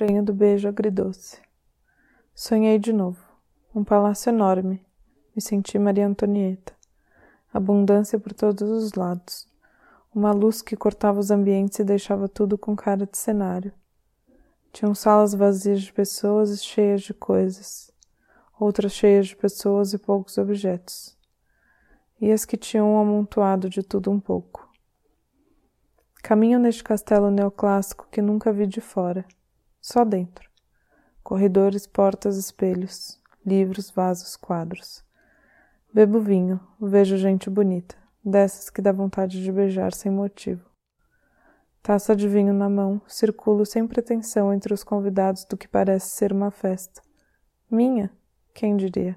estranha do beijo agridoce. Sonhei de novo. Um palácio enorme. Me senti Maria Antonieta. Abundância por todos os lados. Uma luz que cortava os ambientes e deixava tudo com cara de cenário. Tinham salas vazias de pessoas e cheias de coisas, outras cheias de pessoas e poucos objetos, e as que tinham amontoado de tudo um pouco. Caminho neste castelo neoclássico que nunca vi de fora, só dentro. Corredores, portas, espelhos, livros, vasos, quadros. Bebo vinho, vejo gente bonita, dessas que dá vontade de beijar sem motivo. Taça de vinho na mão, circulo sem pretensão entre os convidados do que parece ser uma festa. Minha? Quem diria?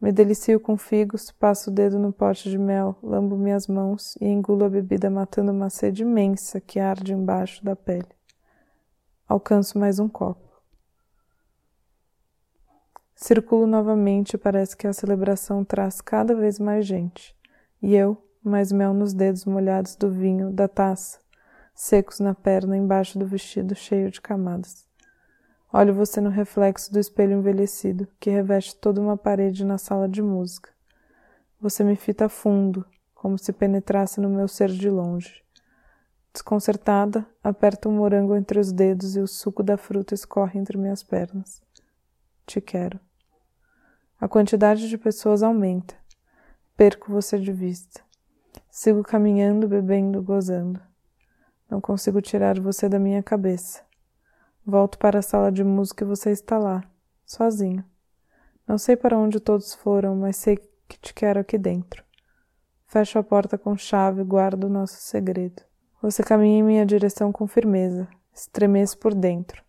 Me delicio com figos, passo o dedo no pote de mel, lambo minhas mãos e engulo a bebida matando uma sede imensa que arde embaixo da pele. Alcanço mais um copo. Circulo novamente e parece que a celebração traz cada vez mais gente. E eu, mais mel nos dedos molhados do vinho, da taça, secos na perna, embaixo do vestido cheio de camadas. Olho você no reflexo do espelho envelhecido, que reveste toda uma parede na sala de música. Você me fita fundo, como se penetrasse no meu ser de longe. Desconcertada, aperto um morango entre os dedos e o suco da fruta escorre entre minhas pernas. Te quero. A quantidade de pessoas aumenta. Perco você de vista. Sigo caminhando, bebendo, gozando. Não consigo tirar você da minha cabeça. Volto para a sala de música e você está lá, sozinho. Não sei para onde todos foram, mas sei que te quero aqui dentro. Fecho a porta com chave e guardo o nosso segredo. Você caminha em minha direção com firmeza, estremeço por dentro.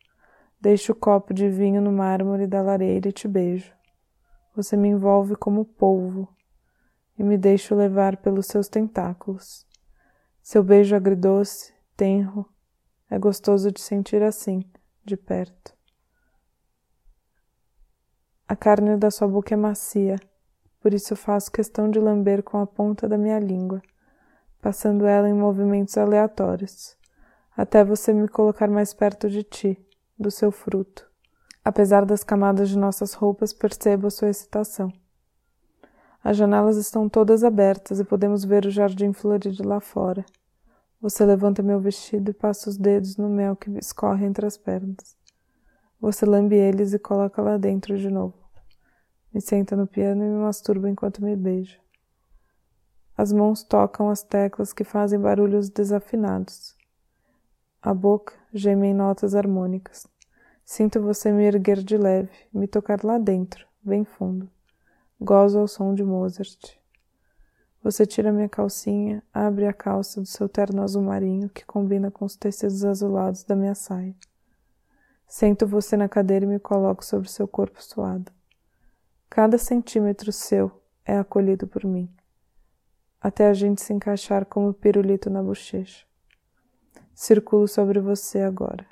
Deixo o copo de vinho no mármore da lareira e te beijo. Você me envolve como polvo e me deixo levar pelos seus tentáculos. Seu beijo agridoce, tenro, é gostoso de sentir assim de perto. A carne da sua boca é macia, por isso faço questão de lamber com a ponta da minha língua, passando ela em movimentos aleatórios, até você me colocar mais perto de ti, do seu fruto. Apesar das camadas de nossas roupas, percebo a sua excitação. As janelas estão todas abertas e podemos ver o jardim florido lá fora. Você levanta meu vestido e passa os dedos no mel que escorre entre as pernas. Você lambe eles e coloca lá dentro de novo. Me senta no piano e me masturba enquanto me beija. As mãos tocam as teclas que fazem barulhos desafinados. A boca geme em notas harmônicas. Sinto você me erguer de leve, me tocar lá dentro, bem fundo. Gozo ao som de Mozart. Você tira minha calcinha, abre a calça do seu terno azul marinho que combina com os tecidos azulados da minha saia. Sento você na cadeira e me coloco sobre seu corpo suado. Cada centímetro seu é acolhido por mim, até a gente se encaixar como pirulito na bochecha. Circulo sobre você agora.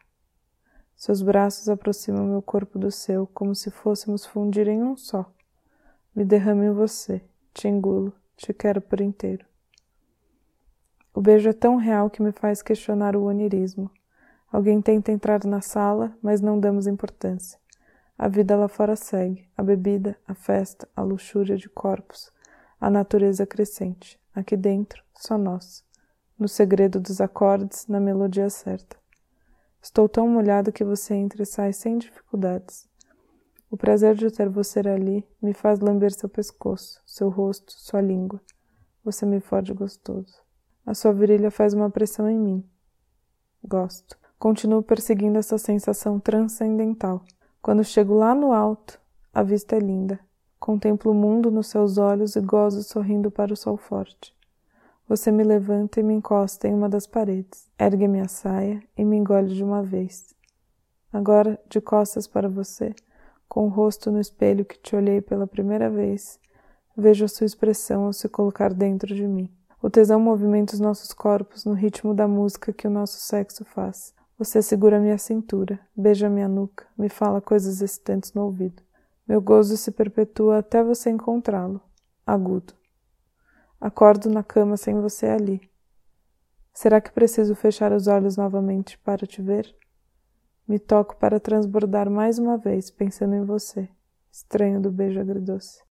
Seus braços aproximam meu corpo do seu, como se fôssemos fundir em um só. Me derramo em você, te engulo, te quero por inteiro. O beijo é tão real que me faz questionar o onirismo. Alguém tenta entrar na sala, mas não damos importância. A vida lá fora segue, a bebida, a festa, a luxúria de corpos, a natureza crescente. Aqui dentro, só nós, no segredo dos acordes, na melodia certa. Estou tão molhado que você entra e sai sem dificuldades. O prazer de ter você ali me faz lamber seu pescoço, seu rosto, sua língua. Você me fode gostoso. A sua virilha faz uma pressão em mim. Gosto. Continuo perseguindo essa sensação transcendental. Quando chego lá no alto, a vista é linda. Contemplo o mundo nos seus olhos e gozo sorrindo para o sol forte. Você me levanta e me encosta em uma das paredes, ergue minha saia e me engole de uma vez. Agora, de costas para você, com o rosto no espelho que te olhei pela primeira vez, vejo a sua expressão ao se colocar dentro de mim. O tesão movimenta os nossos corpos no ritmo da música que o nosso sexo faz. Você segura minha cintura, beija minha nuca, me fala coisas excitantes no ouvido. Meu gozo se perpetua até você encontrá-lo, agudo. Acordo na cama sem você ali. Será que preciso fechar os olhos novamente para te ver? Me toco para transbordar mais uma vez, pensando em você, estranho do beijo agridoce.